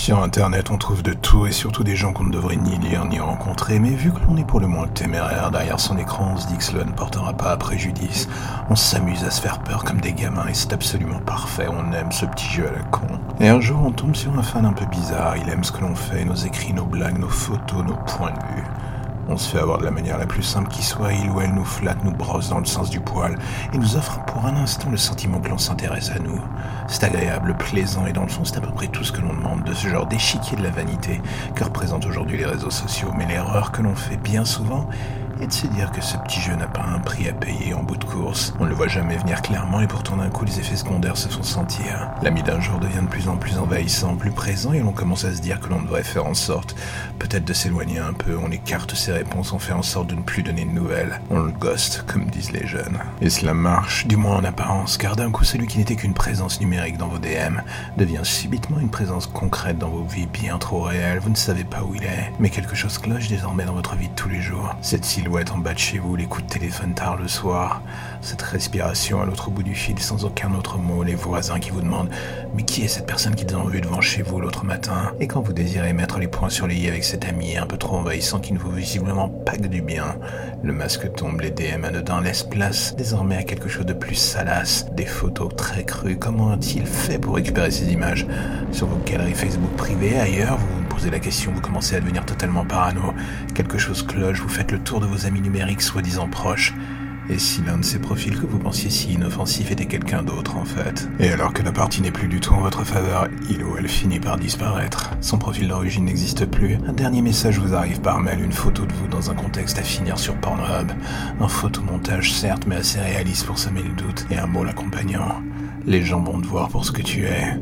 Sur Internet, on trouve de tout et surtout des gens qu'on ne devrait ni lire ni rencontrer, mais vu que l'on est pour le moins téméraire derrière son écran, on se dit que cela ne portera pas à préjudice. On s'amuse à se faire peur comme des gamins et c'est absolument parfait, on aime ce petit jeu à la con. Et un jour, on tombe sur un fan un peu bizarre, il aime ce que l'on fait, nos écrits, nos blagues, nos photos, nos points de vue. On se fait avoir de la manière la plus simple qui soit, il ou elle nous flatte, nous brosse dans le sens du poil, et nous offre pour un instant le sentiment que l'on s'intéresse à nous. C'est agréable, plaisant, et dans le fond, c'est à peu près tout ce que l'on demande de ce genre d'échiquier de la vanité que représentent aujourd'hui les réseaux sociaux. Mais l'erreur que l'on fait bien souvent et de se dire que ce petit jeu n'a pas un prix à payer en bout de course. On ne le voit jamais venir clairement et pourtant d'un coup les effets secondaires se font sentir. L'ami d'un jour devient de plus en plus envahissant, plus présent et l'on commence à se dire que l'on devrait faire en sorte peut-être de s'éloigner un peu, on écarte ses réponses, on fait en sorte de ne plus donner de nouvelles. On le ghost, comme disent les jeunes. Et cela marche, du moins en apparence, car d'un coup celui qui n'était qu'une présence numérique dans vos DM devient subitement une présence concrète dans vos vies bien trop réelles. Vous ne savez pas où il est, mais quelque chose cloche désormais dans votre vie de tous les jours. Cette silhouette être en bas de chez vous, les coups de téléphone tard le soir, cette respiration à l'autre bout du fil sans aucun autre mot, les voisins qui vous demandent Mais qui est cette personne qui ont vu devant chez vous l'autre matin? Et quand vous désirez mettre les points sur les i avec cet ami un peu trop envahissant qui ne vous visiblement pas que du bien, le masque tombe, les DM anodins laissent place désormais à quelque chose de plus salace, des photos très crues. Comment a-t-il fait pour récupérer ces images? Sur vos galeries Facebook privées, ailleurs, vous vous posez la question, vous commencez à devenir totalement parano. Quelque chose cloche, vous faites le tour de vos amis numériques soi-disant proches. Et si l'un de ces profils que vous pensiez si inoffensif était quelqu'un d'autre en fait? Et alors que la partie n'est plus du tout en votre faveur, il ou elle finit par disparaître. Son profil d'origine n'existe plus. Un dernier message vous arrive par mail, une photo de vous dans un contexte à finir sur Pornhub. Un photomontage certes mais assez réaliste pour semer le doute. Et un mot l'accompagnant. Les gens vont te voir pour ce que tu es.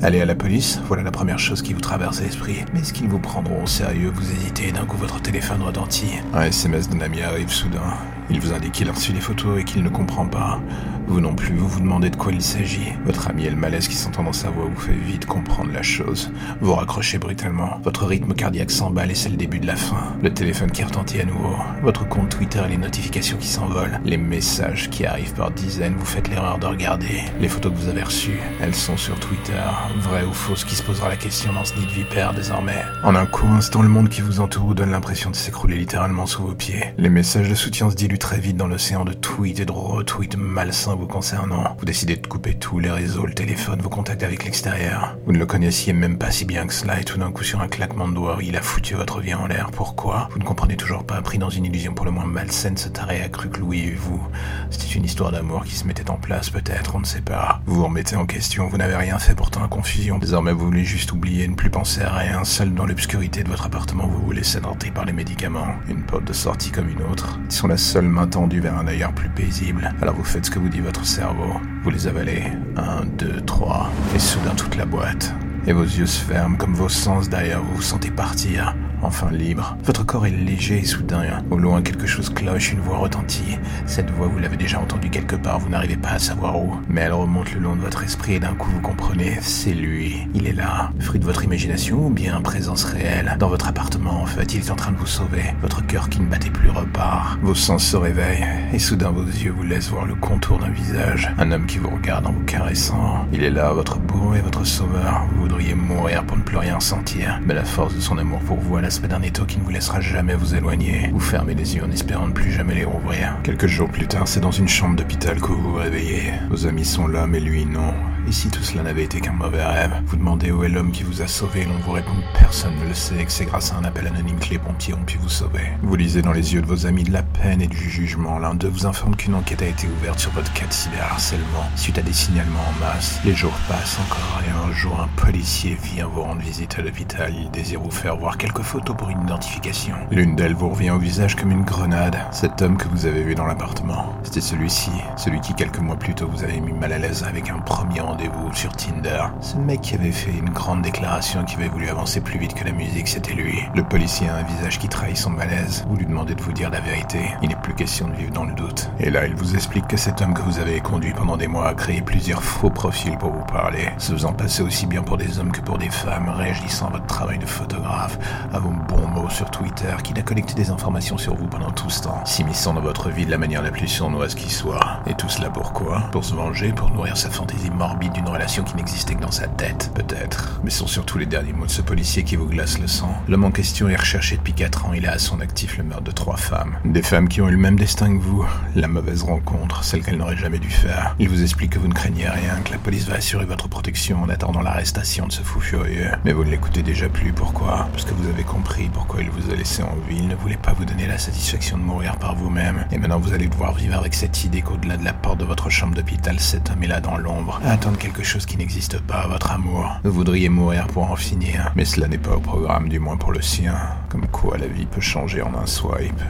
Allez à la police, voilà la première chose qui vous traverse l'esprit. Mais est-ce qu'ils vous prendront au sérieux Vous hésitez, d'un coup votre téléphone retentit? Un SMS d'un ami arrive soudain. Il vous indique qu'il a reçu les photos et qu'il ne comprend pas. Vous non plus, vous vous demandez de quoi il s'agit. Votre ami et le malaise qui s'entend dans sa voix vous fait vite comprendre la chose. Vous raccrochez brutalement. Votre rythme cardiaque s'emballe et c'est le début de la fin. Le téléphone qui retentit à nouveau. Votre compte Twitter et les notifications qui s'envolent. Les messages qui arrivent par dizaines. Vous faites l'erreur de regarder. Les photos que vous avez reçues, elles sont sur Twitter. Vraies ou fausses qui se posera la question dans ce nid de vipère désormais? En un court instant, le monde qui vous entoure vous donne l'impression de s'écrouler littéralement sous vos pieds. Les messages de soutien se diluent très vite dans l'océan de tweets et de retweets malsains vous concernant. Vous décidez de couper tous les réseaux, le téléphone, vos contacts avec l'extérieur. Vous ne le connaissiez même pas si bien que cela et tout d'un coup sur un claquement de doigts, il a foutu votre vie en l'air. Pourquoi? Vous ne comprenez toujours pas, pris dans une illusion pour le moins malsaine, ce taré a cru que Louis et vous. C'était une histoire d'amour qui se mettait en place peut-être, on ne sait pas. Vous vous remettez en question, vous n'avez rien fait pourtant à confusion. Désormais vous voulez juste oublier, ne plus penser à rien, seul dans l'obscurité de votre appartement, vous vous laissez tenter par les médicaments. Une porte de sortie comme une autre. Ils sont la seule main tendue vers un ailleurs plus paisible. Alors vous faites ce que vous dit votre cerveau. Vous les avalez. Un, deux, trois. Et soudain toute la boîte. Et vos yeux se ferment comme vos sens derrière vous vous sentez partir enfin libre. Votre corps est léger et soudain. Au loin, quelque chose cloche, une voix retentit. Cette voix, vous l'avez déjà entendue quelque part, vous n'arrivez pas à savoir où. Mais elle remonte le long de votre esprit et d'un coup vous comprenez, c'est lui. Il est là. Fruit de votre imagination ou bien présence réelle? Dans votre appartement, en fait, il est en train de vous sauver. Votre cœur qui ne battait plus repart. Vos sens se réveillent et soudain vos yeux vous laissent voir le contour d'un visage. Un homme qui vous regarde en vous caressant. Il est là, votre bourreau et votre sauveur. Vous voudriez mourir pour ne plus rien sentir. Mais la force de son amour pour vous l'aspect d'un étau qui ne vous laissera jamais vous éloigner. Vous fermez les yeux en espérant ne plus jamais les rouvrir. Quelques jours plus tard, c'est dans une chambre d'hôpital que vous vous réveillez. Vos amis sont là, mais lui non. Et si tout cela n'avait été qu'un mauvais rêve Vous demandez où est l'homme qui vous a sauvé, l'on vous répond que personne ne le sait, que c'est grâce à un appel anonyme que les pompiers ont pu vous sauver. Vous lisez dans les yeux de vos amis de la peine et du jugement. L'un d'eux vous informe qu'une enquête a été ouverte sur votre cas de cyberharcèlement suite à des signalements en masse. Les jours passent encore et un jour un policier vient vous rendre visite à l'hôpital. Il désire vous faire voir quelques photos pour une identification. L'une d'elles vous revient au visage comme une grenade. Cet homme que vous avez vu dans l'appartement, c'était celui-ci, celui qui quelques mois plus tôt vous avait mis mal à l'aise avec un premier vous sur Tinder. Ce mec qui avait fait une grande déclaration qui avait voulu avancer plus vite que la musique, c'était lui. Le policier a un visage qui trahit son malaise. Vous lui demandez de vous dire la vérité. Il n'est plus question de vivre dans le doute. Et là, il vous explique que cet homme que vous avez conduit pendant des mois a créé plusieurs faux profils pour vous parler, se faisant passer aussi bien pour des hommes que pour des femmes, réagissant à votre travail de photographe, à vos bons mots sur Twitter, qu'il a collecté des informations sur vous pendant tout ce temps, s'immisçant dans votre vie de la manière la plus sournoise qui soit. Et tout cela pourquoi? Pour se venger, pour nourrir sa fantaisie morbide d'une relation qui n'existait que dans sa tête. Peut-être. Mais ce sont surtout les derniers mots de ce policier qui vous glace le sang. L'homme en question est recherché depuis 4 ans. Il a à son actif le meurtre de trois femmes. Des femmes qui ont eu le même destin que vous. La mauvaise rencontre, celle qu'elle n'aurait jamais dû faire. Il vous explique que vous ne craignez rien, que la police va assurer votre protection en attendant l'arrestation de ce fou furieux. Mais vous ne l'écoutez déjà plus. Pourquoi? Parce que vous avez compris pourquoi il vous a laissé en vie. Il ne voulait pas vous donner la satisfaction de mourir par vous-même. Et maintenant vous allez devoir vivre avec cette idée qu'au-delà de la porte de votre chambre d'hôpital, cet homme est là dans l'ombre, quelque chose qui n'existe pas, votre amour. Vous voudriez mourir pour en finir, mais cela n'est pas au programme, du moins pour le sien. Comme quoi la vie peut changer en un swipe.